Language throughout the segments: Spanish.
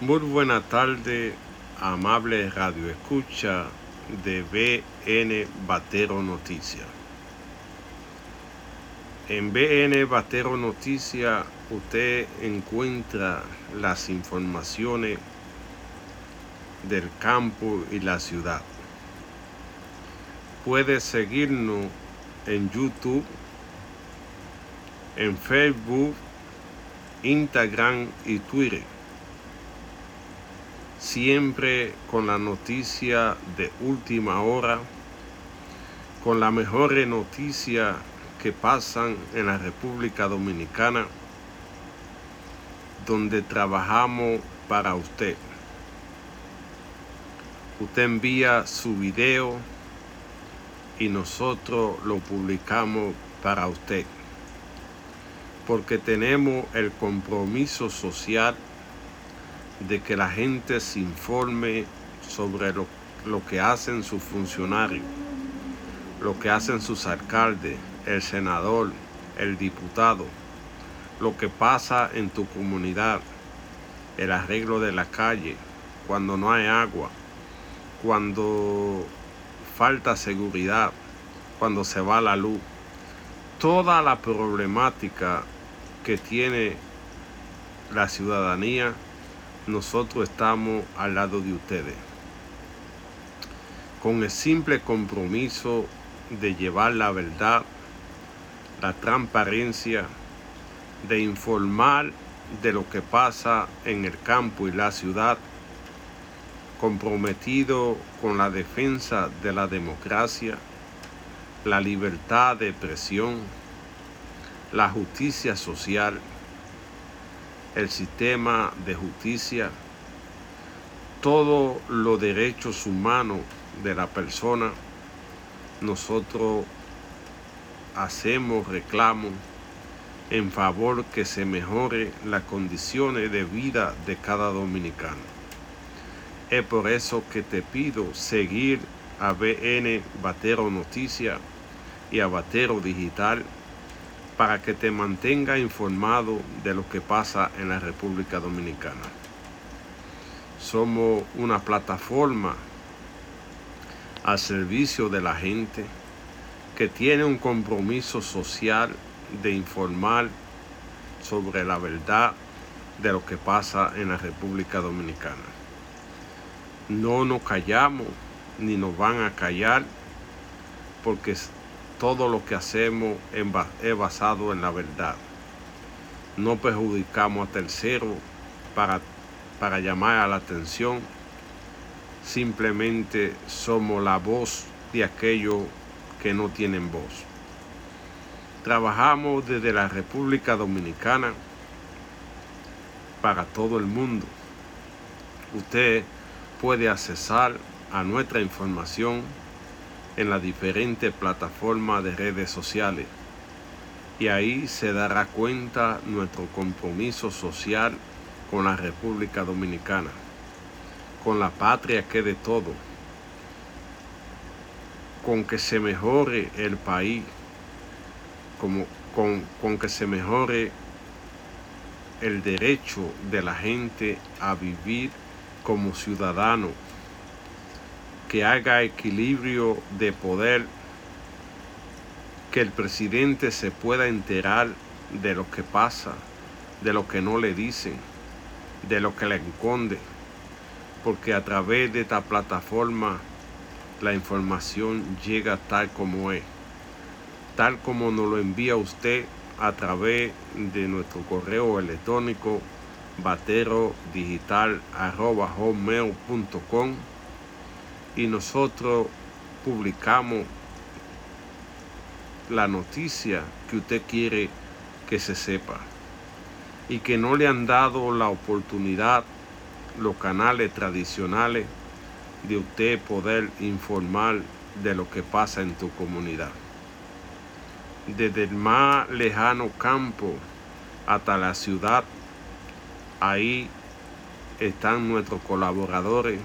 Muy buena tarde, amable radio escucha de BN Batero Noticias. En BN Batero Noticias usted encuentra las informaciones del campo y la ciudad. Puede seguirnos en YouTube, en Facebook, Instagram y Twitter. Siempre con la noticia de última hora, con la mejor noticia que pasan en la República Dominicana, donde trabajamos para usted. Usted envía su video y nosotros lo publicamos para usted. Porque tenemos el compromiso social de que la gente se informe sobre lo, lo que hacen sus funcionarios, lo que hacen sus alcaldes, el senador, el diputado, lo que pasa en tu comunidad, el arreglo de la calle, cuando no hay agua, cuando falta seguridad, cuando se va la luz, toda la problemática que tiene la ciudadanía, nosotros estamos al lado de ustedes. Con el simple compromiso de llevar la verdad, la transparencia, de informar de lo que pasa en el campo y la ciudad, comprometido con la defensa de la democracia, la libertad de expresión, la justicia social, el sistema de justicia, todos los derechos humanos de la persona, nosotros hacemos reclamos en favor que se mejore las condiciones de vida de cada dominicano. Es por eso que te pido seguir a BN Batero Noticias y a Batero Digital para que te mantenga informado de lo que pasa en la República Dominicana. Somos una plataforma al servicio de la gente que tiene un compromiso social de informar sobre la verdad de lo que pasa en la República Dominicana. No nos callamos ni nos van a callar porque todo lo que hacemos es basado en la verdad. No perjudicamos a terceros para, para llamar a la atención. Simplemente somos la voz de aquellos que no tienen voz. Trabajamos desde la República Dominicana para todo el mundo. Usted puede accesar a nuestra información en las diferentes plataformas de redes sociales. Y ahí se dará cuenta nuestro compromiso social con la República Dominicana, con la patria que de todo, con que se mejore el país, como, con, con que se mejore el derecho de la gente a vivir como ciudadano que haga equilibrio de poder, que el presidente se pueda enterar de lo que pasa, de lo que no le dicen, de lo que le esconde, porque a través de esta plataforma la información llega tal como es, tal como nos lo envía usted a través de nuestro correo electrónico baterodigital.com y nosotros publicamos la noticia que usted quiere que se sepa y que no le han dado la oportunidad los canales tradicionales de usted poder informar de lo que pasa en tu comunidad. Desde el más lejano campo hasta la ciudad, ahí están nuestros colaboradores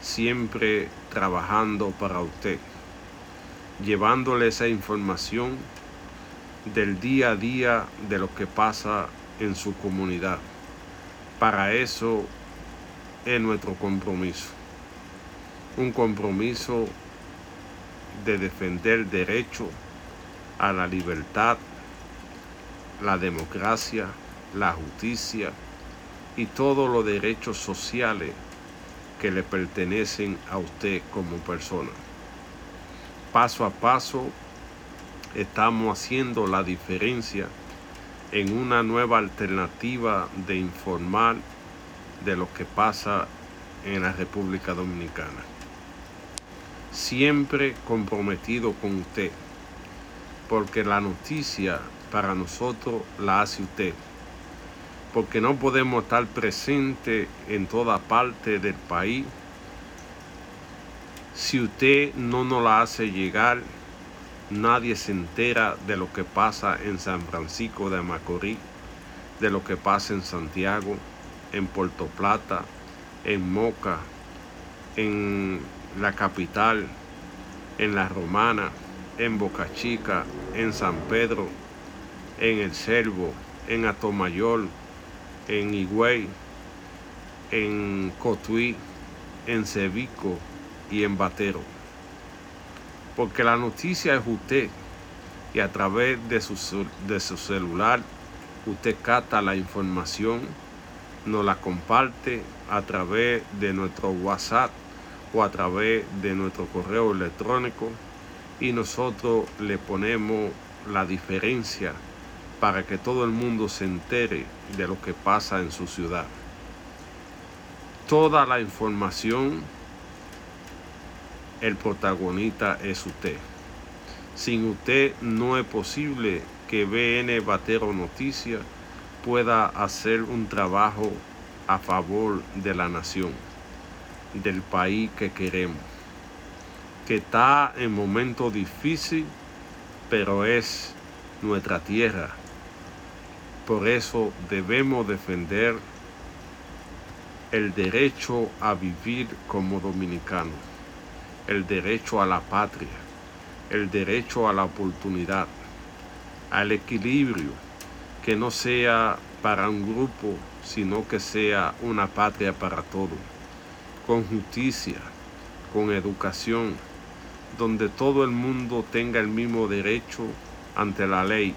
siempre trabajando para usted, llevándole esa información del día a día de lo que pasa en su comunidad. Para eso es nuestro compromiso. Un compromiso de defender el derecho a la libertad, la democracia, la justicia y todos los derechos sociales que le pertenecen a usted como persona. Paso a paso estamos haciendo la diferencia en una nueva alternativa de informar de lo que pasa en la República Dominicana. Siempre comprometido con usted, porque la noticia para nosotros la hace usted porque no podemos estar presentes en toda parte del país. Si usted no nos la hace llegar, nadie se entera de lo que pasa en San Francisco de Macorís, de lo que pasa en Santiago, en Puerto Plata, en Moca, en la capital, en La Romana, en Boca Chica, en San Pedro, en El Cervo, en Atomayor, en Higüey, en Cotuí, en Cevico y en Batero. Porque la noticia es usted y a través de su, de su celular usted capta la información, nos la comparte a través de nuestro WhatsApp o a través de nuestro correo electrónico y nosotros le ponemos la diferencia para que todo el mundo se entere de lo que pasa en su ciudad. Toda la información, el protagonista es usted. Sin usted no es posible que BN Batero Noticias pueda hacer un trabajo a favor de la nación, del país que queremos, que está en momento difícil, pero es nuestra tierra, por eso debemos defender el derecho a vivir como dominicanos, el derecho a la patria, el derecho a la oportunidad, al equilibrio, que no sea para un grupo, sino que sea una patria para todos, con justicia, con educación, donde todo el mundo tenga el mismo derecho ante la ley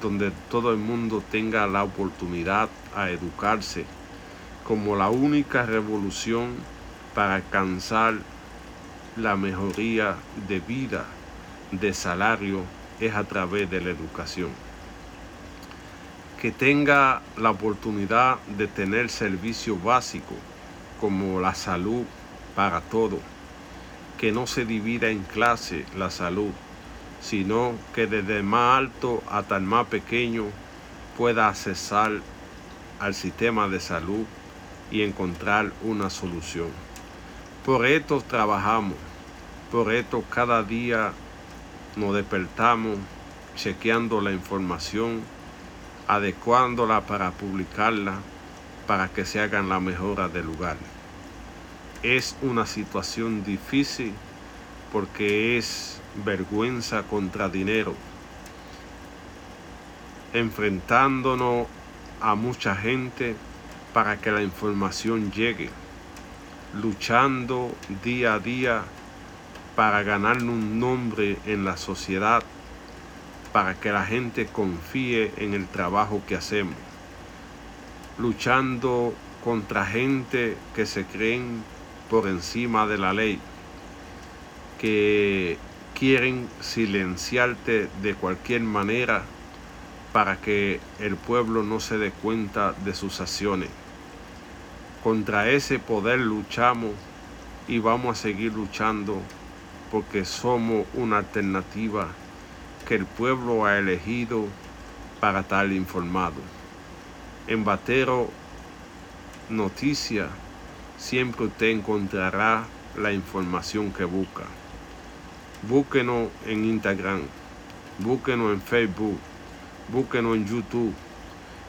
donde todo el mundo tenga la oportunidad a educarse como la única revolución para alcanzar la mejoría de vida, de salario, es a través de la educación. Que tenga la oportunidad de tener servicios básicos como la salud para todo. Que no se divida en clase la salud, sino que desde el más alto hasta el más pequeño pueda accesar al sistema de salud y encontrar una solución. Por esto trabajamos, por esto cada día nos despertamos chequeando la información, adecuándola para publicarla, para que se hagan la mejora del lugar. Es una situación difícil porque es vergüenza contra dinero, enfrentándonos a mucha gente para que la información llegue, luchando día a día para ganar un nombre en la sociedad, para que la gente confíe en el trabajo que hacemos, luchando contra gente que se creen por encima de la ley, que quieren silenciarte de cualquier manera para que el pueblo no se dé cuenta de sus acciones. Contra ese poder luchamos y vamos a seguir luchando porque somos una alternativa que el pueblo ha elegido para estar informado. En Batero Noticia siempre usted encontrará la información que busca. Búsquenos en Instagram, búsquenos en Facebook, búsquenos en YouTube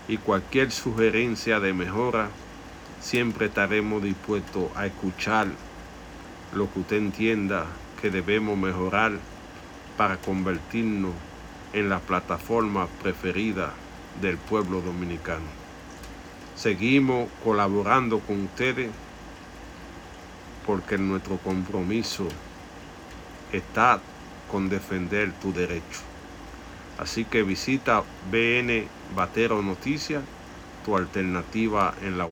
y cualquier sugerencia de mejora, siempre estaremos dispuestos a escuchar lo que usted entienda que debemos mejorar para convertirnos en la plataforma preferida del pueblo dominicano. Seguimos colaborando con ustedes porque nuestro compromiso está con defender tu derecho. Así que visita BN Batero Noticias, tu alternativa en la